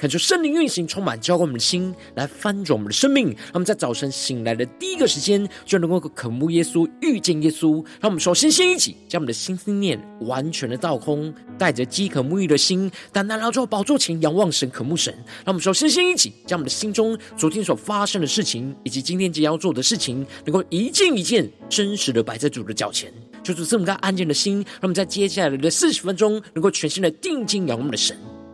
恳求圣灵运行，充满浇灌我们的心，来翻转我们的生命。让我们在早晨醒来的第一个时间，就能够渴慕耶稣、遇见耶稣。让我们首先先一起将我们的心思念完全的倒空，带着饥渴沐浴的心，单单来到宝座前仰望神、渴慕神。让我们首先先一起将我们的心中昨天所发生的事情，以及今天即将要做的事情，能够一件一件真实的摆在主的脚前，就是这么个安静的心。让我们在接下来的四十分钟，能够全心的定睛仰望我们的神。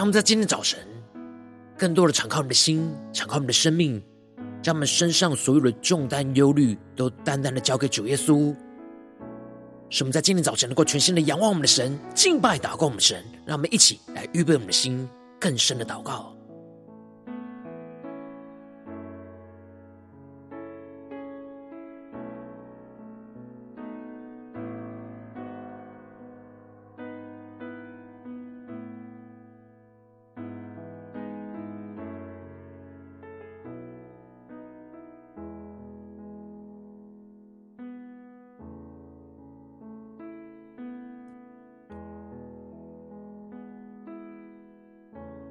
让我们在今天早晨，更多的敞开我们的心，敞开我们的生命，将我们身上所有的重担、忧虑，都单单的交给主耶稣。使我们在今天早晨能够全心的仰望我们的神，敬拜祷告我们的神。让我们一起来预备我们的心，更深的祷告。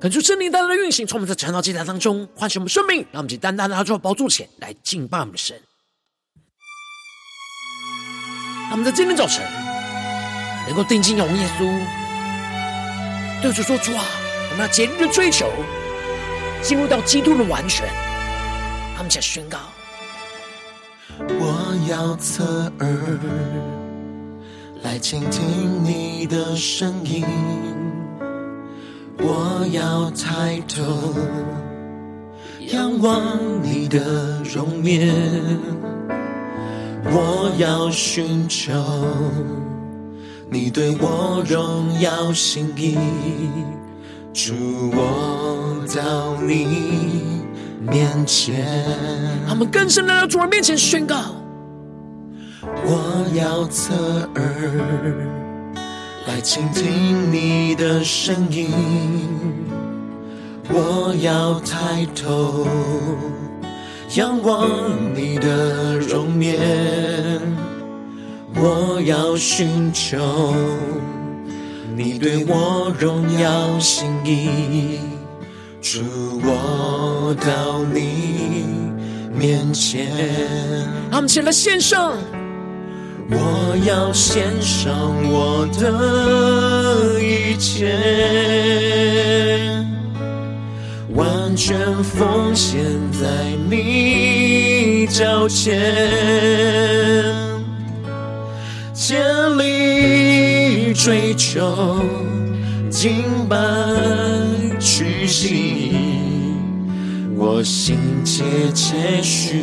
恳求圣灵单单的运行，从我们在晨祷祭坛当中唤醒我们生命，让我们以单单的拿出宝座前来敬拜我们的神。那我们在今天早晨能够定睛仰望耶稣，对主说：“主啊，我们要竭力的追求，进入到基督的完全。”他们想宣告：“我要侧耳来倾听你的声音。”我要抬头仰望你的容颜，我要寻求你对我荣耀心意，主，我到你面前。他们更深来到主人面前宣告：我要侧耳。来倾听你的声音，我要抬头仰望你的容颜，我要寻求你对我荣耀心意，主，我到你面前。他们起来献上。我要献上我的一切，完全奉献在你脚前，竭力追求，敬拜屈膝，我心切切许。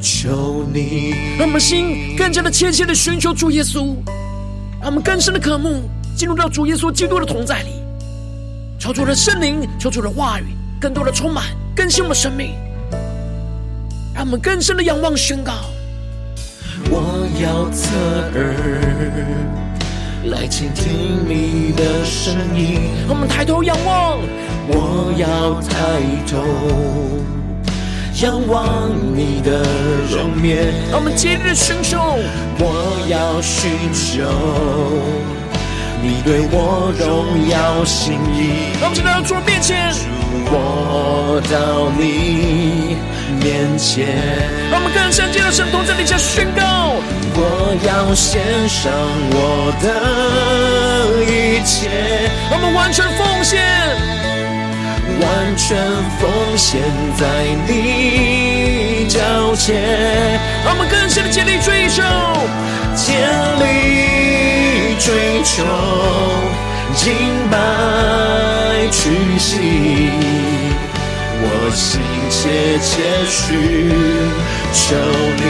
求你，让我们心更加的切切的寻求主耶稣，让我们更深的渴慕，进入到主耶稣基督的同在里，求主的圣灵，求主的话语，更多的充满更新我们生命，让我们更深的仰望宣告。我要侧耳来倾听你的声音，我们抬头仰望，我要抬头。仰望你的容颜，我们今日寻求，我要寻求你对我荣耀心意。让我们来到主面前，我到你面前。让我们更深进入神同在底下宣告，我要献上我的一切，让我们完全奉献。完全奉献在你脚前，让我们更深的竭力追求，竭力追求，敬拜屈膝，我心切切寻求你。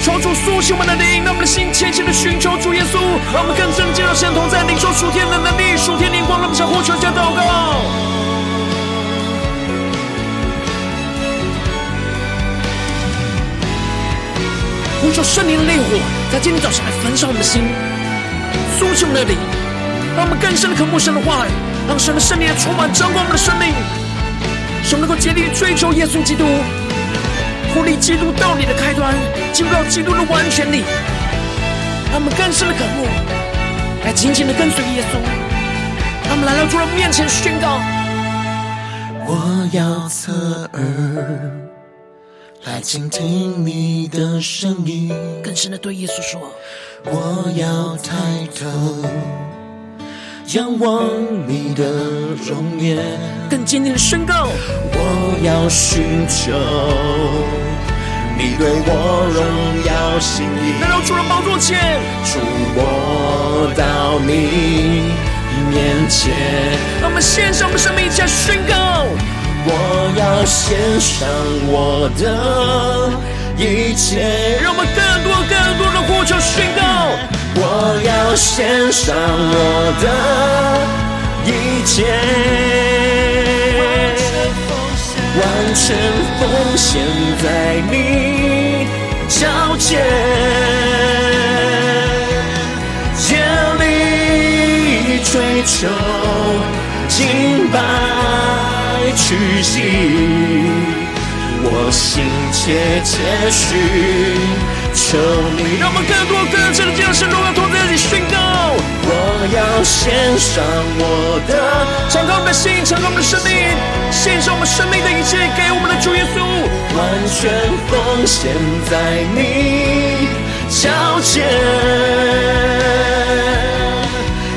求主苏醒我们的灵，让我们的心切切的寻求主耶稣，让我们更深进入神同在，领受属天的能力、属天灵光，让我们向呼求加祷告。呼求圣灵的烈火，在今天早上来焚烧我们的心，苏醒我们的灵，让我们更深的渴慕神的话语，让神的圣灵充满掌管我们的生命，使我们能够竭力追求耶稣基督，脱离基督道理的开端，进入到基督的完全里，让我们更深的渴慕，来紧紧的跟随耶稣，让我们来到主的面前宣告：我要侧耳。来倾听你的声音，更深的对耶稣说：我要抬头仰望你的容颜，更坚定的宣告：我要寻求你对我荣耀心意。来到主的宝座前，主我到你面前，让我们献上我们生命，一起来宣告。我要献上我的一切，让我们更多更多的呼求宣告。我要献上我的一切，完全奉献在你脚前，竭力追求敬拜。屈膝，我心切切寻求你。让我们更多更深的将神荣耀同在一起宣告。我要献上我的，敞开我们的心，敞开我们的生命，献上我们生命的一切给我们的主耶稣，完全奉献在你脚前，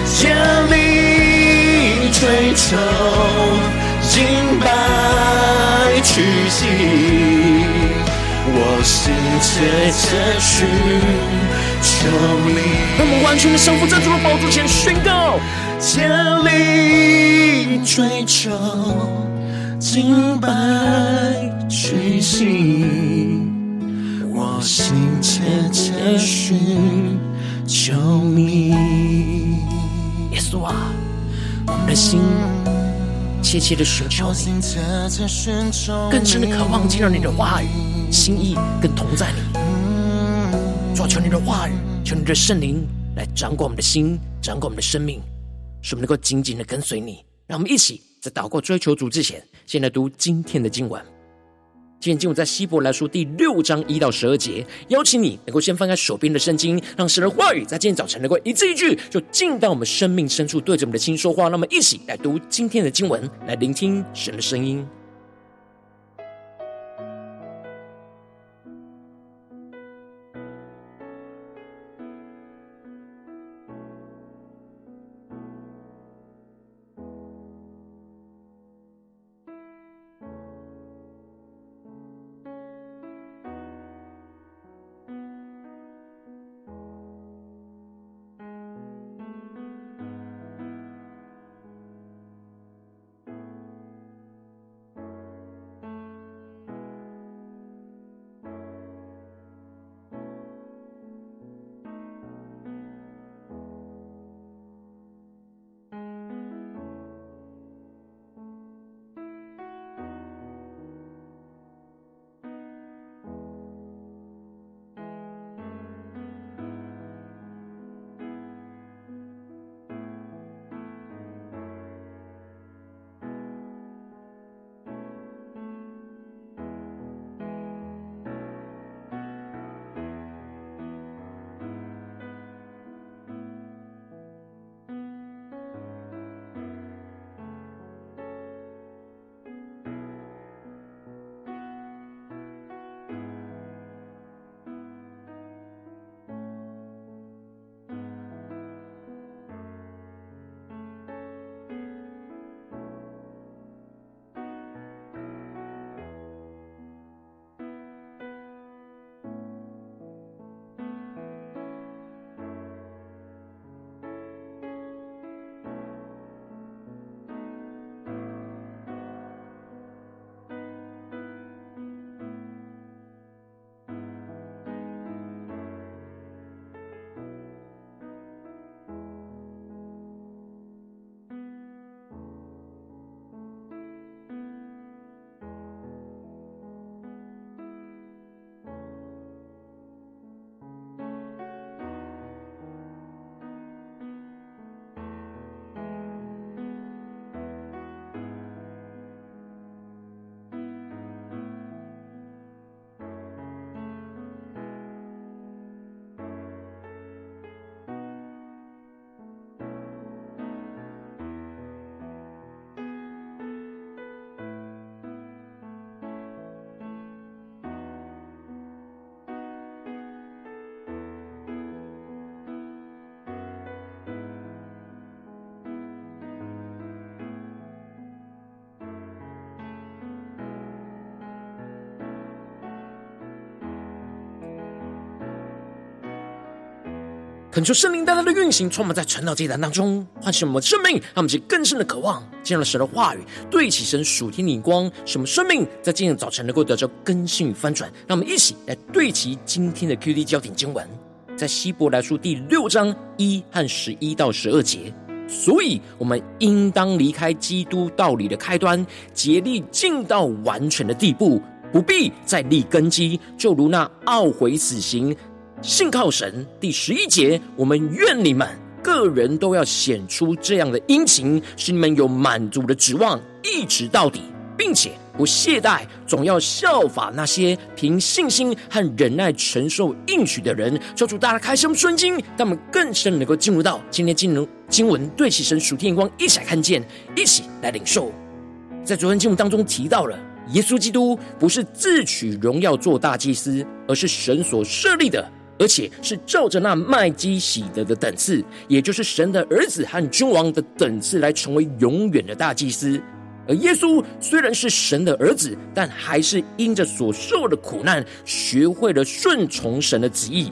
竭力追求。敬拜屈膝，我心切切寻求你。我们完全的降服在主的宝座前宣告，竭力追求敬拜屈膝，我心切切寻求你。耶稣啊，我们的心。切切的寻求你，更深的渴望听到你的话语，心意更同在你。主啊，求你的话语，求你的圣灵来掌管我们的心，掌管我们的生命，使我们能够紧紧的跟随你。让我们一起在祷告追求主之前，先来读今天的经文。今天经文在希伯来书第六章一到十二节，邀请你能够先翻开手边的圣经，让神的话语在今天早晨能够一字一句，就进到我们生命深处，对着我们的心说话。那么，一起来读今天的经文，来聆听神的声音。恳求圣灵大大的运行，充满在传道祭坛当中，唤醒我们的生命，让我们去更深的渴望见到神的话语，对齐神属天的光，使我们生命在今天早晨能够得到更新与翻转。让我们一起来对齐今天的 QD 焦点经文，在希伯来书第六章一和十一到十二节。所以，我们应当离开基督道理的开端，竭力进到完全的地步，不必再立根基，就如那懊悔死刑。信靠神，第十一节，我们愿你们个人都要显出这样的殷勤，使你们有满足的指望，一直到底，并且不懈怠，总要效法那些凭信心和忍耐承受应许的人。求主大家开箱圣经，让我们更深能够进入到今天经文经文，对齐神属天光，一起来看见，一起来领受。在昨天经文当中提到了，耶稣基督不是自取荣耀做大祭司，而是神所设立的。而且是照着那麦基洗德的等次，也就是神的儿子和君王的等次，来成为永远的大祭司。而耶稣虽然是神的儿子，但还是因着所受的苦难，学会了顺从神的旨意，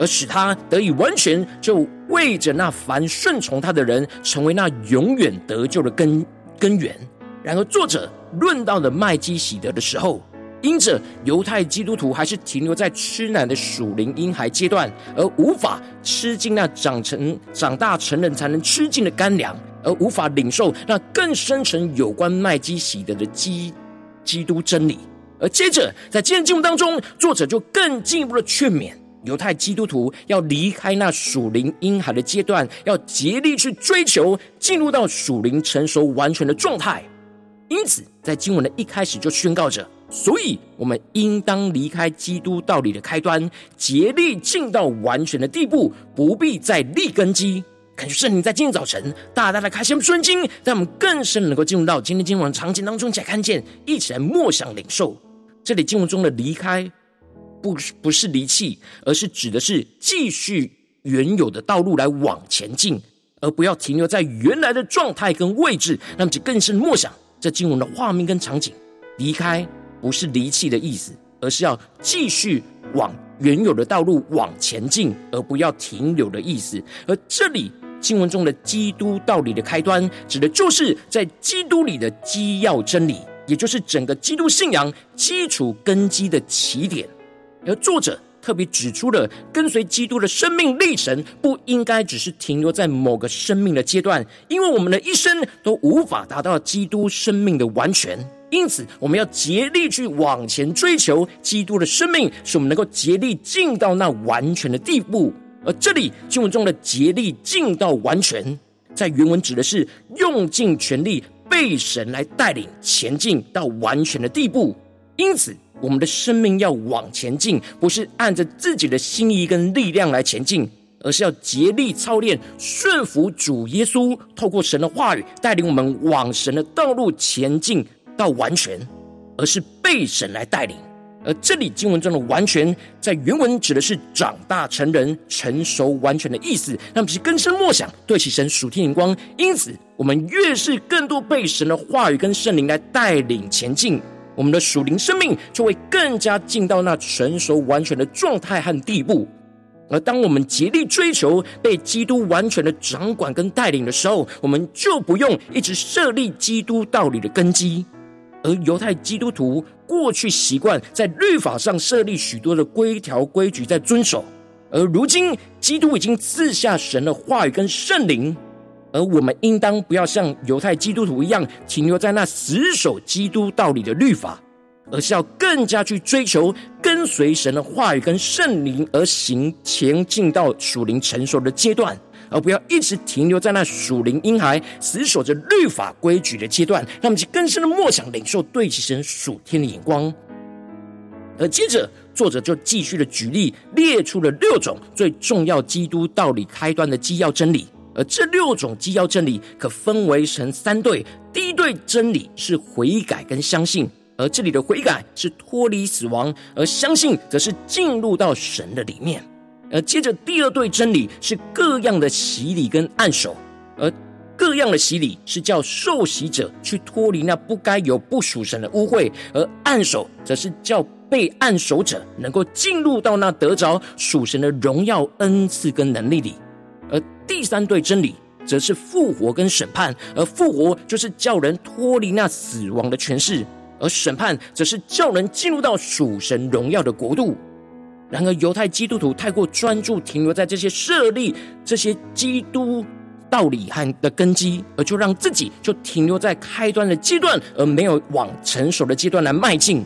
而使他得以完全，就为着那凡顺从他的人，成为那永远得救的根根源。然而，作者论到了麦基洗德的时候，因着犹太基督徒还是停留在吃奶的属灵婴孩阶段，而无法吃进那长成长大成人才能吃进的干粮，而无法领受那更深层有关麦基洗德的基基督真理。而接着在今天经文当中，作者就更进一步的劝勉犹太基督徒要离开那属灵婴孩的阶段，要竭力去追求进入到属灵成熟完全的状态。因此，在经文的一开始就宣告着。所以，我们应当离开基督道理的开端，竭力进到完全的地步，不必再立根基。感谢圣灵在今天早晨大大的开箱圣经，让我们更深能够进入到今天经文场景当中，才看见，一起来默想领受。这里经文中的离开，不不是离弃，而是指的是继续原有的道路来往前进，而不要停留在原来的状态跟位置。让我们更深默想这经文的画面跟场景，离开。不是离弃的意思，而是要继续往原有的道路往前进，而不要停留的意思。而这里经文中的基督道理的开端，指的就是在基督里的基要真理，也就是整个基督信仰基础根基的起点。而作者特别指出了，跟随基督的生命历程，不应该只是停留在某个生命的阶段，因为我们的一生都无法达到基督生命的完全。因此，我们要竭力去往前追求基督的生命，使我们能够竭力进到那完全的地步。而这里经文中的“竭力进到完全”，在原文指的是用尽全力被神来带领前进到完全的地步。因此，我们的生命要往前进，不是按着自己的心意跟力量来前进，而是要竭力操练顺服主耶稣，透过神的话语带领我们往神的道路前进。到完全，而是被神来带领。而这里经文中的“完全”在原文指的是长大成人、成熟完全的意思。让我们去更深莫想，对齐神属天眼光。因此，我们越是更多被神的话语跟圣灵来带领前进，我们的属灵生命就会更加进到那成熟完全的状态和地步。而当我们竭力追求被基督完全的掌管跟带领的时候，我们就不用一直设立基督道理的根基。而犹太基督徒过去习惯在律法上设立许多的规条规矩在遵守，而如今基督已经赐下神的话语跟圣灵，而我们应当不要像犹太基督徒一样停留在那死守基督道理的律法，而是要更加去追求跟随神的话语跟圣灵而行，前进到属灵成熟的阶段。而不要一直停留在那属灵婴孩死守着律法规矩的阶段，让我们去更深的默想领受对齐神属天的眼光。而接着作者就继续的举例，列出了六种最重要基督道理开端的基要真理。而这六种基要真理可分为成三对，第一对真理是悔改跟相信，而这里的悔改是脱离死亡，而相信则是进入到神的里面。而接着第二对真理是各样的洗礼跟按手，而各样的洗礼是叫受洗者去脱离那不该有不属神的污秽，而按手则是叫被按手者能够进入到那得着属神的荣耀恩赐跟能力里。第三对真理，则是复活跟审判。而复活就是叫人脱离那死亡的权势，而审判则是叫人进入到属神荣耀的国度。然而，犹太基督徒太过专注停留在这些设立、这些基督道理和的根基，而就让自己就停留在开端的阶段，而没有往成熟的阶段来迈进。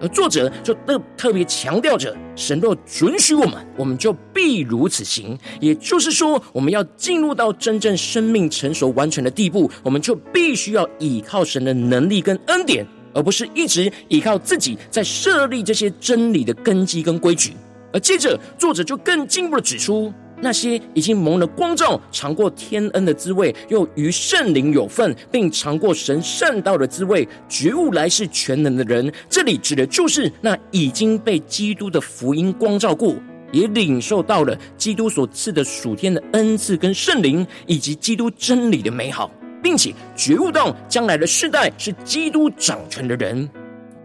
而作者就特特别强调着，神若准许我们，我们就必如此行。也就是说，我们要进入到真正生命成熟完全的地步，我们就必须要依靠神的能力跟恩典，而不是一直依靠自己在设立这些真理的根基跟规矩。而接着，作者就更进一步的指出。那些已经蒙了光照、尝过天恩的滋味，又与圣灵有份，并尝过神善道的滋味，觉悟来世全能的人，这里指的就是那已经被基督的福音光照过，也领受到了基督所赐的属天的恩赐跟圣灵，以及基督真理的美好，并且觉悟到将来的世代是基督掌权的人。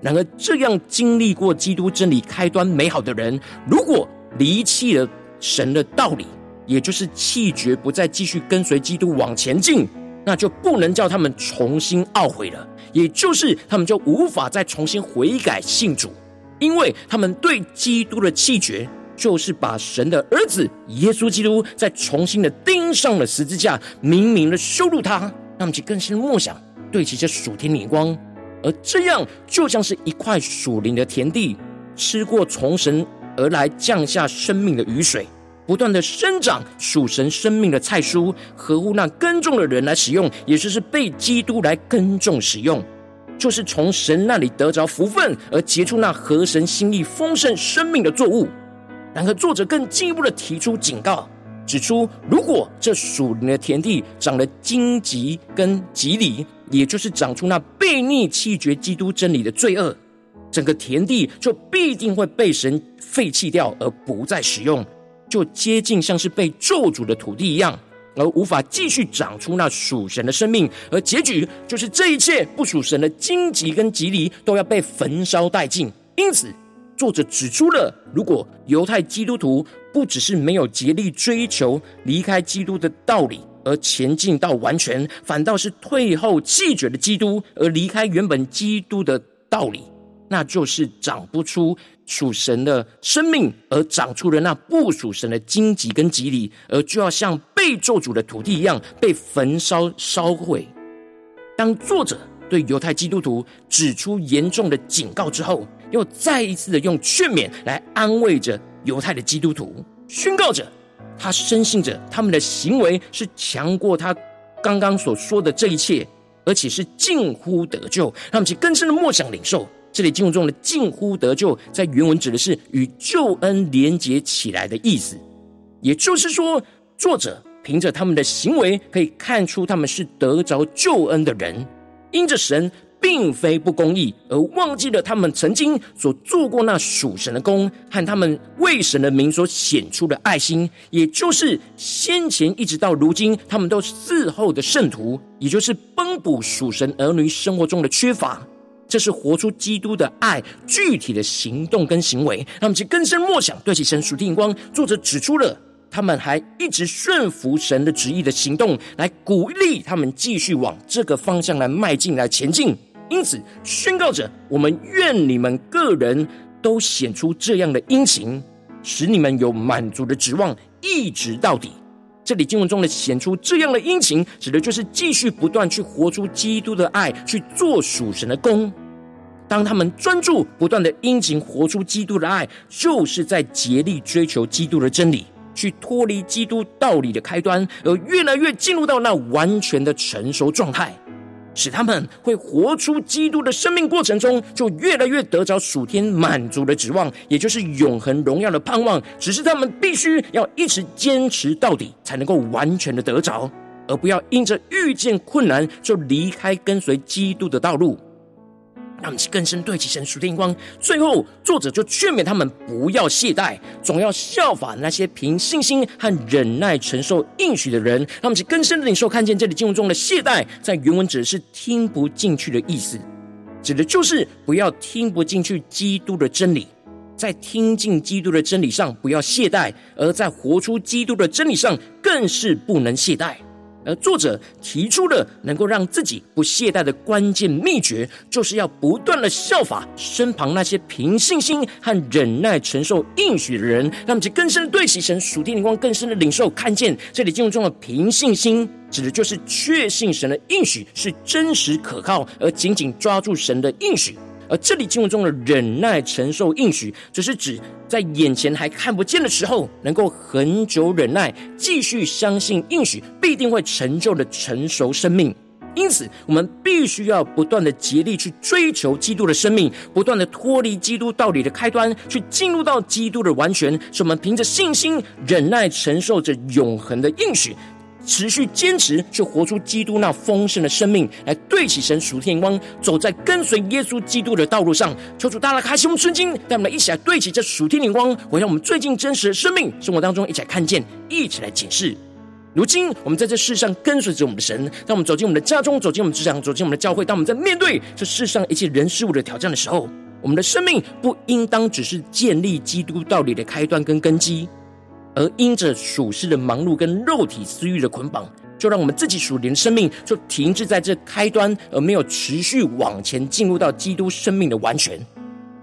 然而，这样经历过基督真理开端美好的人，如果离弃了。神的道理，也就是弃绝，不再继续跟随基督往前进，那就不能叫他们重新懊悔了。也就是他们就无法再重新悔改信主，因为他们对基督的弃绝，就是把神的儿子耶稣基督再重新的钉上了十字架，明明的羞辱他，让其更深默想，对其这属天眼光，而这样就像是一块属灵的田地，吃过从神。而来降下生命的雨水，不断的生长属神生命的菜蔬，合乎那耕种的人来使用，也就是被基督来耕种使用，就是从神那里得着福分，而结出那合神心意丰盛生命的作物。然而，作者更进一步的提出警告，指出如果这属灵的田地长了荆棘跟蒺藜，也就是长出那悖逆弃绝基督真理的罪恶。整个田地就必定会被神废弃掉，而不再使用，就接近像是被咒诅的土地一样，而无法继续长出那属神的生命。而结局就是这一切不属神的荆棘跟蒺藜都要被焚烧殆尽。因此，作者指出了，如果犹太基督徒不只是没有竭力追求离开基督的道理而前进到完全，反倒是退后弃绝了基督，而离开原本基督的道理。那就是长不出属神的生命，而长出了那不属神的荆棘跟蒺藜，而就要像被咒诅的土地一样被焚烧烧毁。当作者对犹太基督徒指出严重的警告之后，又再一次的用劝勉来安慰着犹太的基督徒，宣告着他深信着他们的行为是强过他刚刚所说的这一切，而且是近乎得救，让他们去更深的默想领受。这里经文中的“近乎得救”在原文指的是与救恩连结起来的意思，也就是说，作者凭着他们的行为可以看出他们是得着救恩的人，因着神并非不公义，而忘记了他们曾经所做过那属神的工和他们为神的名所显出的爱心，也就是先前一直到如今他们都伺候的圣徒，也就是帮补属神儿女生活中的缺乏。这是活出基督的爱具体的行动跟行为，让我们去更深默想，对其神属定光。作者指出了他们还一直顺服神的旨意的行动，来鼓励他们继续往这个方向来迈进、来前进。因此宣告着：我们愿你们个人都显出这样的殷勤，使你们有满足的指望，一直到底。这里经文中的显出这样的殷勤，指的就是继续不断去活出基督的爱，去做属神的工。当他们专注不断的殷勤活出基督的爱，就是在竭力追求基督的真理，去脱离基督道理的开端，而越来越进入到那完全的成熟状态，使他们会活出基督的生命过程中，就越来越得着属天满足的指望，也就是永恒荣耀的盼望。只是他们必须要一直坚持到底，才能够完全的得着，而不要因着遇见困难就离开跟随基督的道路。让我们更深对其神属天眼光。最后，作者就劝勉他们不要懈怠，总要效法那些凭信心和忍耐承受应许的人。让我们更深的领受，看见这里经文中的懈怠，在原文指的是听不进去的意思。指的就是不要听不进去基督的真理，在听进基督的真理上不要懈怠，而在活出基督的真理上更是不能懈怠。而作者提出了能够让自己不懈怠的关键秘诀，就是要不断的效法身旁那些凭信心和忍耐承受应许的人，让其更深的对齐神属天灵光，更深的领受看见。这里经文中的凭信心，指的就是确信神的应许是真实可靠，而紧紧抓住神的应许。而这里经文中的忍耐承受应许，只是指在眼前还看不见的时候，能够恒久忍耐，继续相信应许必定会成就的成熟生命。因此，我们必须要不断的竭力去追求基督的生命，不断的脱离基督道理的开端，去进入到基督的完全，使我们凭着信心忍耐承受着永恒的应许。持续坚持去活出基督那丰盛的生命，来对齐神属天光，走在跟随耶稣基督的道路上。求主大大开启我们圣经，带我们一起来对齐这属天灵光，回到我们最近真实的生命生活当中，一起来看见，一起来检视。如今我们在这世上跟随着我们的神，当我们走进我们的家中，走进我们职场，走进我们的教会，当我们在面对这世上一切人事物的挑战的时候，我们的生命不应当只是建立基督道理的开端跟根基。而因着属世的忙碌跟肉体私欲的捆绑，就让我们自己属灵的生命就停滞在这开端，而没有持续往前进入到基督生命的完全。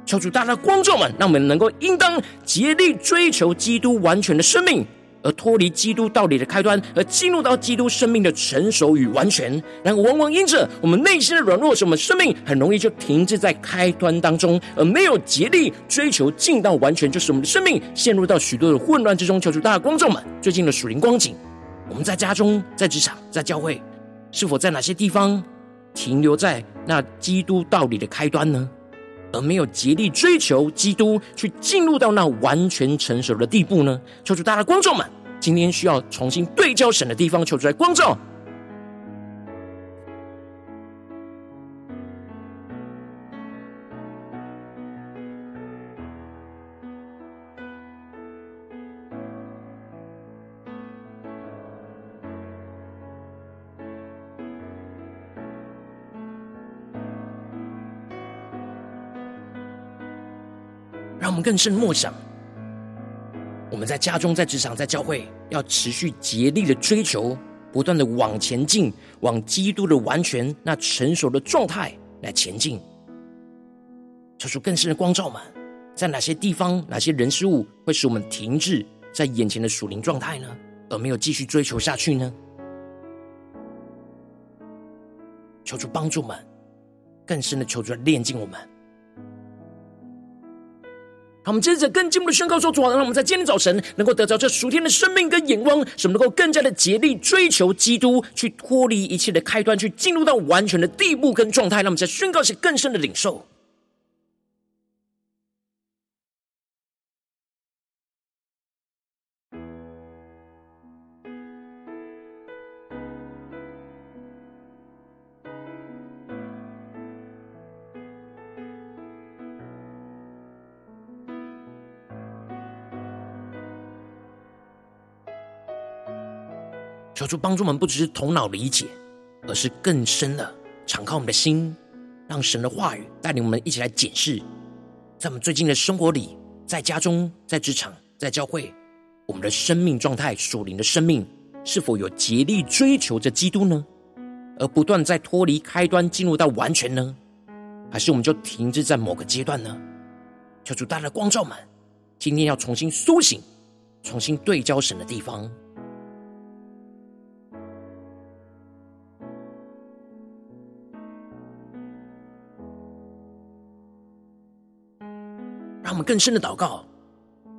求主大大光照们，让我们能够应当竭力追求基督完全的生命。而脱离基督道理的开端，而进入到基督生命的成熟与完全，然后往往因着我们内心的软弱，使我们生命很容易就停滞在开端当中，而没有竭力追求进到完全，就是我们的生命陷入到许多的混乱之中。求主大家观众们，最近的属灵光景，我们在家中、在职场、在教会，是否在哪些地方停留在那基督道理的开端呢？而没有竭力追求基督，去进入到那完全成熟的地步呢？求主大家观众们。今天需要重新对焦神的地方，求助在观众。们更深默想。我们在家中、在职场、在教会，要持续竭力的追求，不断的往前进，往基督的完全、那成熟的状态来前进。求出更深的光照们，在哪些地方、哪些人事物会使我们停滞在眼前的属灵状态呢？而没有继续追求下去呢？求主帮助们，更深的求主来炼净我们。我们接着更进一步的宣告说：“主啊，让我们在今天早晨能够得到这属天的生命跟眼光，使我们能够更加的竭力追求基督，去脱离一切的开端，去进入到完全的地步跟状态。让我们在宣告是更深的领受。”主帮助我们，不只是头脑理解，而是更深的敞开我们的心，让神的话语带领我们一起来检视，在我们最近的生活里，在家中、在职场、在教会，我们的生命状态、属灵的生命，是否有竭力追求着基督呢？而不断在脱离开端，进入到完全呢？还是我们就停滞在某个阶段呢？求主带来光照们，今天要重新苏醒、重新对焦神的地方。我们更深的祷告，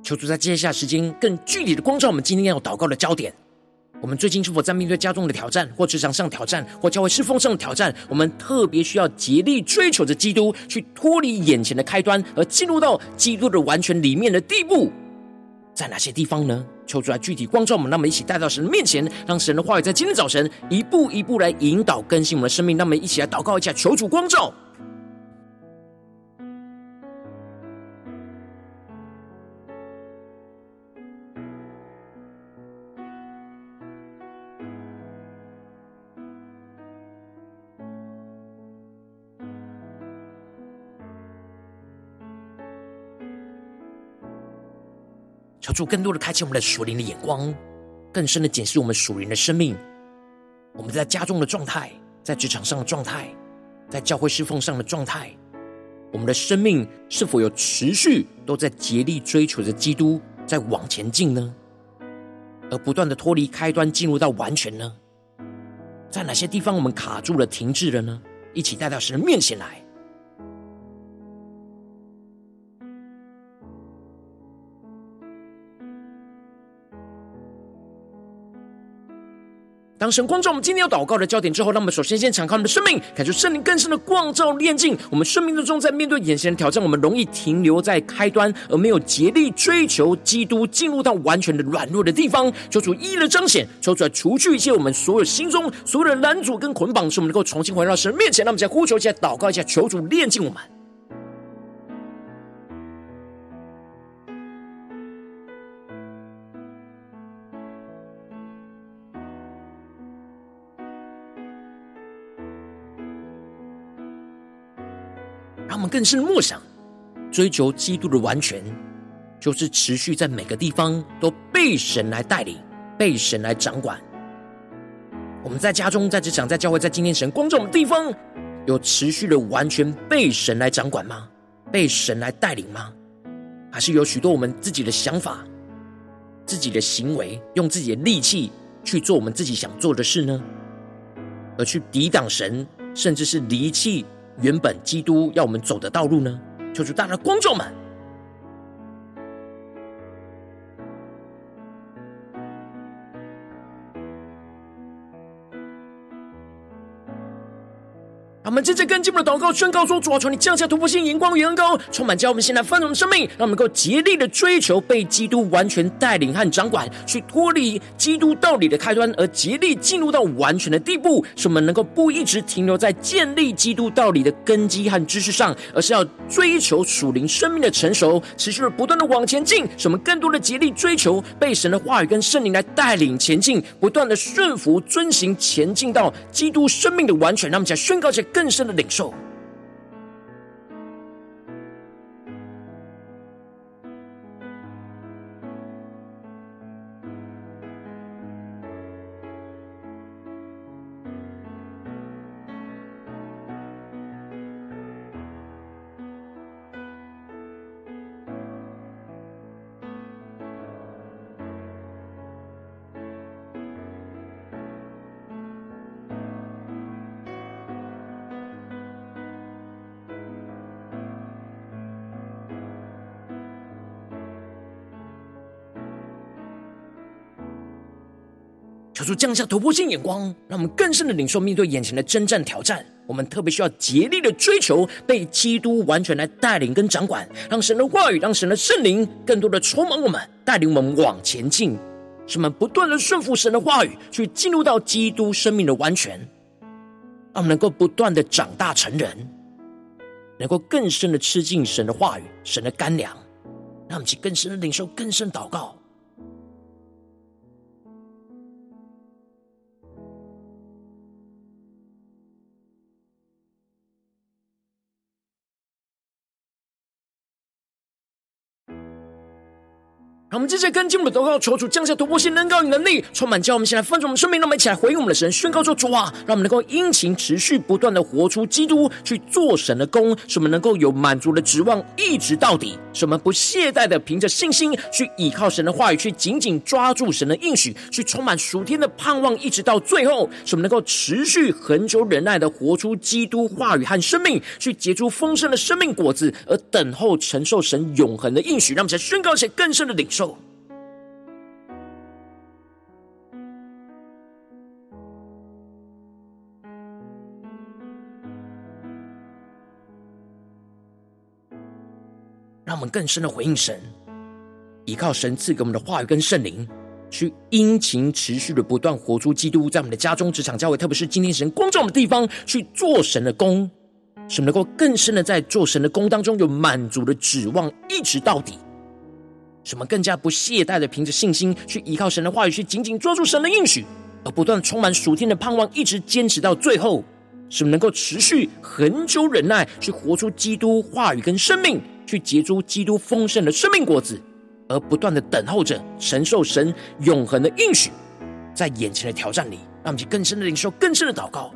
求主在接下来时间更具体的光照我们今天要祷告的焦点。我们最近是否在面对家中的挑战，或职场上挑战，或教会侍奉上的挑战？我们特别需要竭力追求着基督，去脱离眼前的开端，而进入到基督的完全里面的地步。在哪些地方呢？求主来具体光照我们，让我们一起带到神的面前，让神的话语在今天早晨一步一步来引导更新我们的生命。让我们一起来祷告一下，求主光照。主更多的开启我们的属灵的眼光，更深的检视我们属灵的生命。我们在家中的状态，在职场上的状态，在教会侍奉上的状态，我们的生命是否有持续都在竭力追求着基督，在往前进呢？而不断的脱离开端，进入到完全呢？在哪些地方我们卡住了、停滞了呢？一起带到神的面前来。当神光照我们今天要祷告的焦点之后，让我们首先先敞开我们的生命，感受圣灵更深的光照炼净我们生命之中，在面对眼前的挑战，我们容易停留在开端，而没有竭力追求基督，进入到完全的软弱的地方。求主一一的彰显，求主来除去一切我们所有心中所有的拦阻跟捆绑，使我们能够重新回到神面前。让我们再呼求一下，祷告一下，求主炼净我们。更深默想，追求基督的完全，就是持续在每个地方都被神来带领，被神来掌管。我们在家中、在职场、在教会、在今天神光照的地方，有持续的完全被神来掌管吗？被神来带领吗？还是有许多我们自己的想法、自己的行为，用自己的力气去做我们自己想做的事呢？而去抵挡神，甚至是离弃。原本基督要我们走的道路呢？求主大大的光照们。我们接着跟进我们的祷告，宣告说：主啊，求你降下突破性眼光与恩膏，充满教我们现在丰盛的生命，让我们能够竭力的追求被基督完全带领和掌管，去脱离基督道理的开端，而竭力进入到完全的地步，使我们能够不一直停留在建立基督道理的根基和知识上，而是要追求属灵生命的成熟，持续的不断的往前进，使我们更多的竭力追求被神的话语跟圣灵来带领前进，不断的顺服遵行前进到基督生命的完全。让我们再宣告这更。更深的领受。主降下突破性眼光，让我们更深的领受面对眼前的征战挑战。我们特别需要竭力的追求被基督完全来带领跟掌管，让神的话语，让神的圣灵更多的充满我们，带领我们往前进。使我们不断的顺服神的话语，去进入到基督生命的完全，让我们能够不断的长大成人，能够更深的吃进神的话语、神的干粮，让我们去更深的领受、更深祷告。让我们接着跟进我们的祷告，求主降下突破性能高与能力，充满教我们先来丰盛我们生命。让我们一起来回应我们的神，宣告说：主啊，让我们能够殷勤持续不断的活出基督，去做神的工，使我们能够有满足的指望，一直到底。使我们不懈怠的凭着信心去倚靠神的话语，去紧紧抓住神的应许，去充满属天的盼望，一直到最后。使我们能够持续恒久忍耐的活出基督话语和生命，去结出丰盛的生命果子，而等候承受神永恒的应许。让我们来宣告一些更深的领受。让我们更深的回应神，依靠神赐给我们的话语跟圣灵，去殷勤持续的不断活出基督，在我们的家中、职场、教会，特别是今天神光照我们的地方，去做神的工，使我们能够更深的在做神的工当中有满足的指望，一直到底。使我们更加不懈怠的凭着信心去依靠神的话语，去紧紧抓住神的应许，而不断充满属天的盼望，一直坚持到最后。使我们能够持续恒久忍耐，去活出基督话语跟生命，去结出基督丰盛的生命果子，而不断的等候着承受神永恒的应许，在眼前的挑战里，让我们去更深的领受，更深的祷告。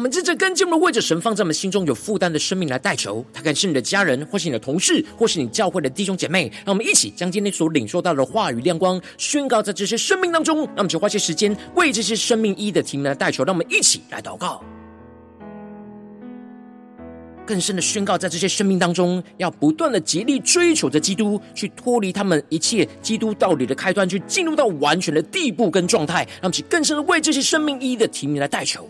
我们真正跟进我们为着神放在我们心中有负担的生命来代求，他可能是你的家人，或是你的同事，或是你教会的弟兄姐妹。让我们一起将今天所领受到的话语亮光宣告在这些生命当中。让我们就花些时间为这些生命一的提名来代求。让我们一起来祷告，更深的宣告在这些生命当中，要不断的竭力追求着基督，去脱离他们一切基督道理的开端，去进入到完全的地步跟状态。让我们去更深的为这些生命一的提名来代求。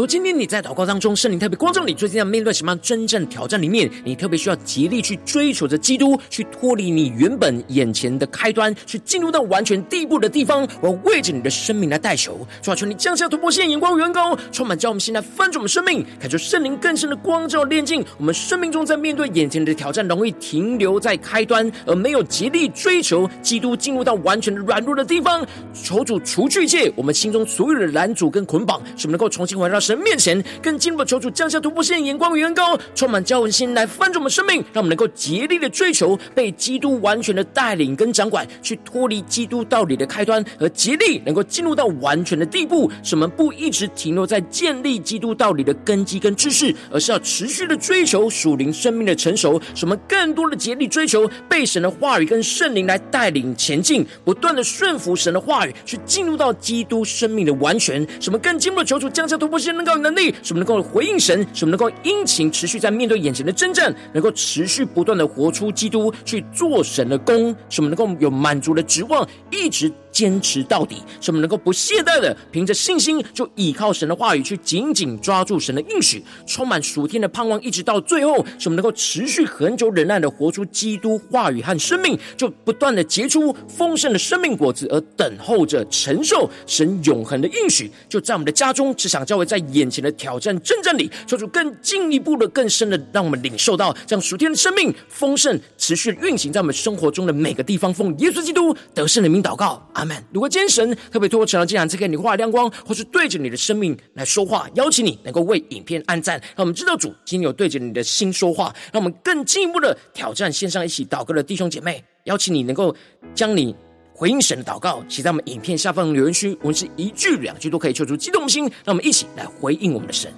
如今天你在祷告当中，圣灵特别光照你，最近在面对什么样真正挑战里面，你特别需要极力去追求着基督，去脱离你原本眼前的开端，去进入到完全地步的地方。我要为着你的生命来代求，主啊，求你降下突破线，眼光远高，充满叫我们现在翻转我们生命，感受圣灵更深的光照炼净我们生命中，在面对眼前的挑战，容易停留在开端，而没有极力追求基督，进入到完全的软弱的地方。求主除去一切我们心中所有的拦阻跟捆绑，使我们能够重新回到神面前，更进一步求主降下突破线，眼光远高，充满教文心来翻转我们生命，让我们能够竭力的追求被基督完全的带领跟掌管，去脱离基督道理的开端，和竭力能够进入到完全的地步。使我们不一直停留在建立基督道理的根基跟知识，而是要持续的追求属灵生命的成熟。使我们更多的竭力追求被神的话语跟圣灵来带领前进，不断的顺服神的话语，去进入到基督生命的完全。使我们更进一步的求主降下突破线，能够。能力，使我们能够回应神，使我们能够殷勤持续在面对眼前的征战，能够持续不断的活出基督，去做神的工，使我们能够有满足的指望，一直。坚持到底，使我们能够不懈怠的凭着信心，就倚靠神的话语去紧紧抓住神的应许，充满属天的盼望，一直到最后，使我们能够持续恒久忍耐的活出基督话语和生命，就不断的结出丰盛的生命果子，而等候着承受神永恒的应许。就在我们的家中，只想教会在眼前的挑战征战里，求主更进一步的、更深的，让我们领受到这样属天的生命丰盛，持续运行在我们生活中的每个地方。奉耶稣基督得胜的名祷告。阿门。如果今天神特别透过成长，竟然赐给你画亮光，或是对着你的生命来说话，邀请你能够为影片按赞，让我们知道主今天有对着你的心说话，让我们更进一步的挑战线上一起祷告的弟兄姐妹，邀请你能够将你回应神的祷告写在我们影片下方留言区，我们是一句两句都可以，求出激动心，让我们一起来回应我们的神。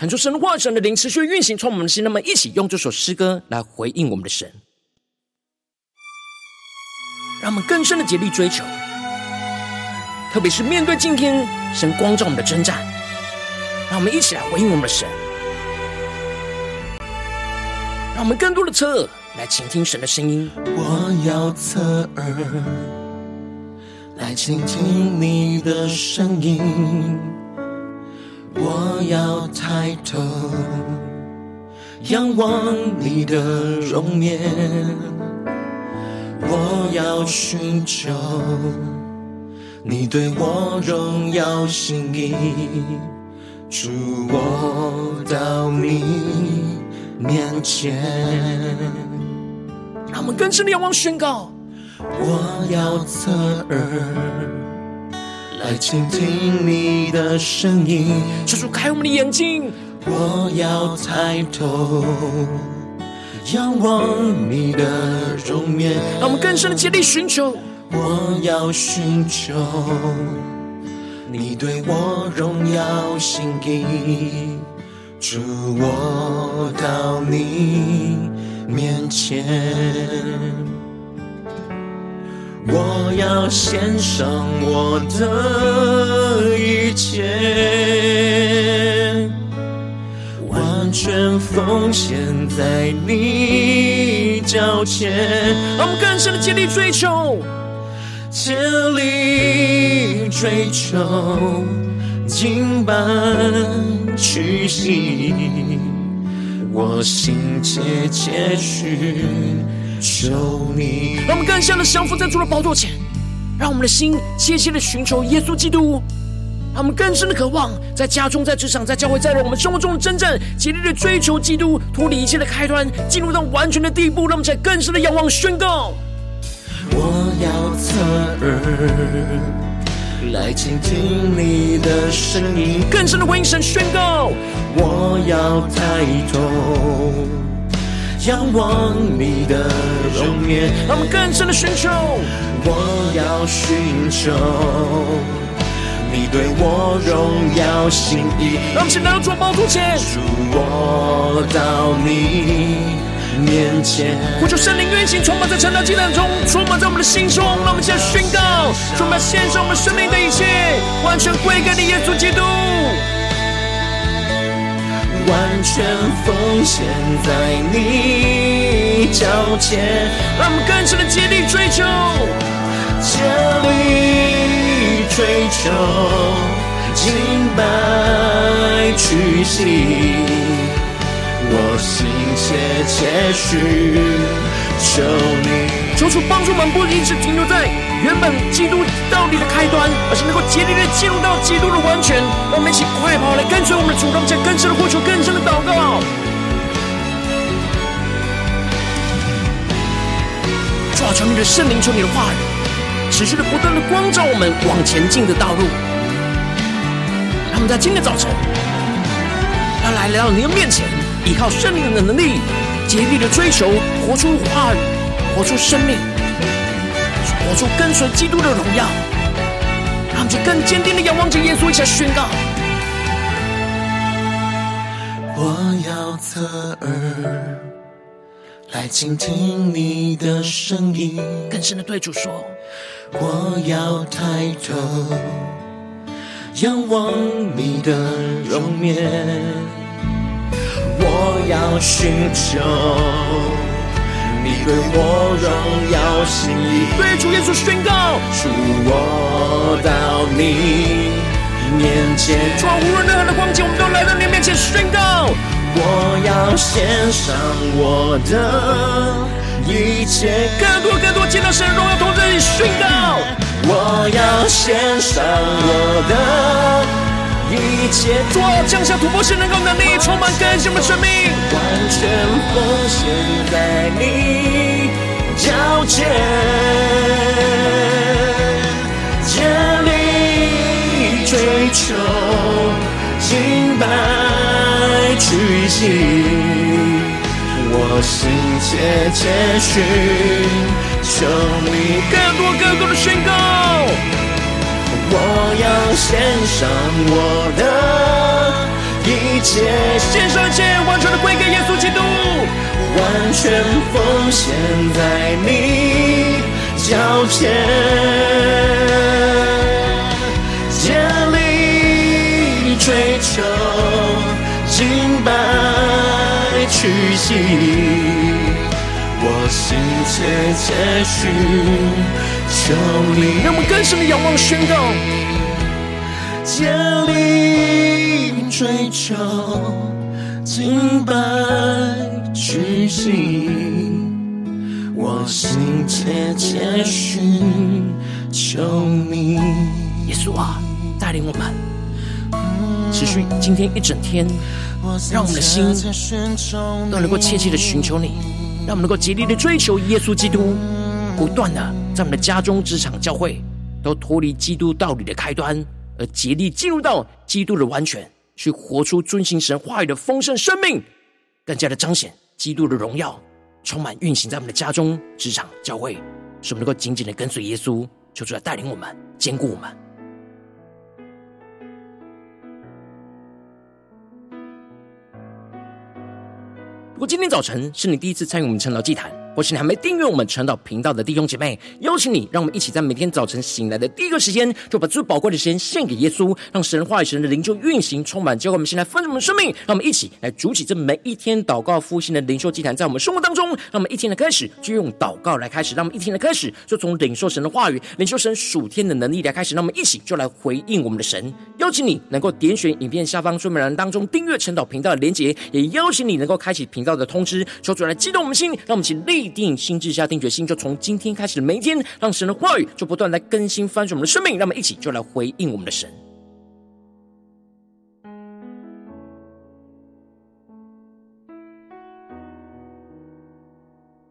喊出神话神的灵持续运行，从我们的心，那么一起用这首诗歌来回应我们的神，让我们更深的竭力追求。特别是面对今天神光照我们的征战，让我们一起来回应我们的神，让我们更多的侧耳来倾听神的声音。我要侧耳来倾听你的声音，要抬头仰望你的容颜，我要寻求你对我荣耀心意，主，我到你面前。让我们更深的仰望宣告，我要侧耳来倾听你的声音，求主开我们的眼睛。我要抬头仰望你的容颜，让我们更深的竭力寻求。我要寻求你对我荣耀心意，主，我到你面前，我要献上我的一切，完全奉献在你脚前。让我们更深的竭力追求，竭力追求，敬拜屈膝。我心切切寻求你，让我们更深的降服在主的宝座前，让我们的心切切的寻求耶稣基督，让我们更深的渴望在家中、在职场、在教会、在我们生活中的真正竭力的追求基督，脱离一切的开端，进入到完全的地步，让我们在更深的仰望宣告。我要侧耳。来倾听你的声音，更深的回应神宣告。我要抬头仰望你的容颜，让我们更深的寻求。我要寻求你对我荣耀心意。让我们先来到主宝座前，主，我到你面前，呼求圣灵运行，充满在晨祷祭坛中，充满在我们的心中。让我们现在宣告，充满献上我们生命的一切，完全归给你，耶稣基督，完全奉献在你脚前。让我们更深的竭力追求，竭力追求，敬拜屈膝。我心切切寻求你，求主帮助我们，不一直停留在原本基督道理的开端，而是能够竭力的进入到基督的完全。让我们一起快跑来跟随我们的主，让我们更深的呼求，更深的祷告。主啊，求你的圣灵，求你的话语，持续的不断的光照我们往前进的道路。让我们在今天早晨，要来来到你的面前。依靠圣灵的能力，竭力的追求，活出话语，活出生命，活出跟随基督的荣耀，让我们就更坚定的仰望着耶稣，一起来宣告。我要侧耳来倾听你的声音，更深的对主说，我要抬头仰望你的容面。我要寻求你对我荣耀心意，对主耶稣宣告，主我到你面前，主啊，无论任何的光景，我们都来到你面前宣告。我要献上我的一切，更多更多见到神荣耀同在，宣告。我要献上我的。一切主啊，降下突破性能够能力，充满更新的生命，完全奉献在你脚前，竭力追求，敬拜屈膝，我心切切寻求你，更多更多的宣告。我要献上我的一切，献上一切，完全的归给耶稣基督，完全奉献在你脚前，竭力追求，敬拜屈膝，我心切切寻求你，让我们更深的仰望宣告，竭力追求，敬拜举行。我心切切寻求你，耶稣啊，带领我们持续今天一整天，让我们的心都能够切切的寻求你，让我们能够竭力的追求耶稣基督，不断的在我们的家中、职场、教会都脱离基督道理的开端，而竭力进入到基督的完全，去活出遵行神话语的丰盛生命，更加的彰显基督的荣耀。充满运行在我们的家中、职场、教会，使我们能够紧紧的跟随耶稣，求主来带领我们、坚固我们。如果今天早晨是你第一次参与我们晨祷祭坛，或是你还没订阅我们传道频道的弟兄姐妹，邀请你，让我们一起在每天早晨醒来的第一个时间，就把最宝贵的时间献给耶稣，让神话语、神的灵就运行充满，教会我们先来分盛我们的生命，让我们一起来筑起这每一天祷告复兴的灵修祭坛，在我们生活当中，让我们一天的开始就用祷告来开始，让我们一天的开始就从领受神的话语、领受神属天的能力来开始，让我们一起就来回应我们的神。邀请你能够点选影片下方说明栏当中订阅晨祷频道的连结，也邀请你能够开启频道的通知，求主来激动我们的心，让我们一起立定心智。下定决心，就从今天开始的每一天，让神的话语就不断来更新翻转我们的生命，让我们一起就来回应我们的神。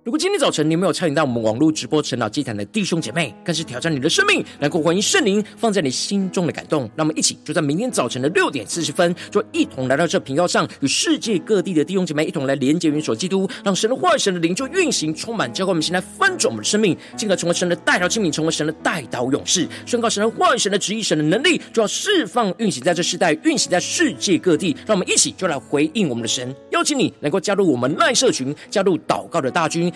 如果今天早晨你没有参与到我们网络直播晨祷祭坛的弟兄姐妹，更是挑战你的生命，能够回应圣灵放在你心中的感动。让我们一起就在明天早晨的六点四十分，就一同来到这频道上，与世界各地的弟兄姐妹一同来连接、元首基督，让神的话语、神的灵就运行、充满，教会我们现在翻转我们的生命，进而成为神的代祷器皿，成为神的代祷勇士，宣告神的话语、神的旨意、神的能力，就要释放、运行在这世代，运行在世界各地。让我们一起就来回应我们的神，邀请你能够加入我们赖社群，加入祷告的大军。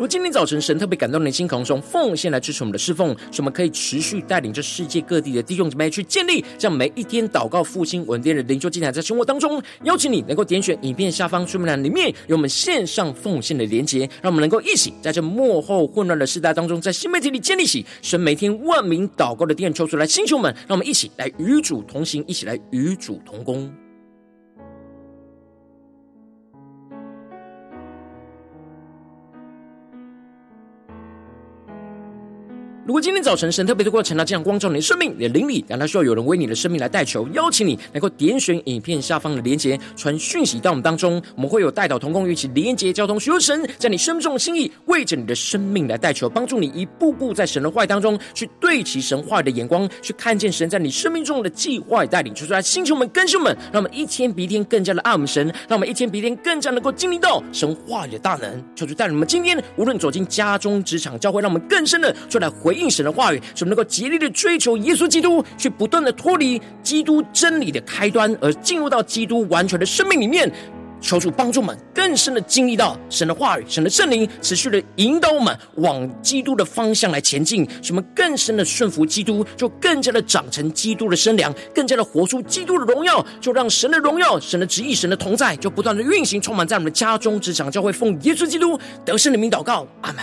如今天早晨神特别感动你的心，可能从奉献来支持我们的侍奉，使我们可以持续带领着世界各地的弟兄姊妹去建立这样每一天祷告复兴稳定的灵修进展，在生活当中，邀请你能够点选影片下方说明栏里面有我们线上奉献的连结，让我们能够一起在这幕后混乱的时代当中，在新媒体里建立起神每天万名祷告的殿，抽出来星球们，让我们一起来与主同行，一起来与主同工。如果今天早晨神特别透过晨祷这样光照你的生命，你的灵里，感到需要有人为你的生命来代求，邀请你能够点选影片下方的连结，传讯息到我们当中，我们会有代祷同工一起连结交通，寻求神在你生命中的心意，为着你的生命来代求，帮助你一步步在神的话语当中去对齐神话语的眼光，去看见神在你生命中的计划与带领。求出来，星球们、更新们，让我们一天比一天更加的爱我们神，让我们一天比一天更加能够经历到神话语的大能。求主带领我们今天无论走进家中、职场、教会，让我们更深的出来回。应神的话语，使我们能够竭力的追求耶稣基督，去不断的脱离基督真理的开端，而进入到基督完全的生命里面。求主帮助我们更深的经历到神的话语，神的圣灵持续的引导我们往基督的方向来前进，使我们更深的顺服基督，就更加的长成基督的身量，更加的活出基督的荣耀，就让神的荣耀、神的旨意、神的同在，就不断的运行充满在我们的家中、职场、教会，奉耶稣基督得胜的名祷告，阿门。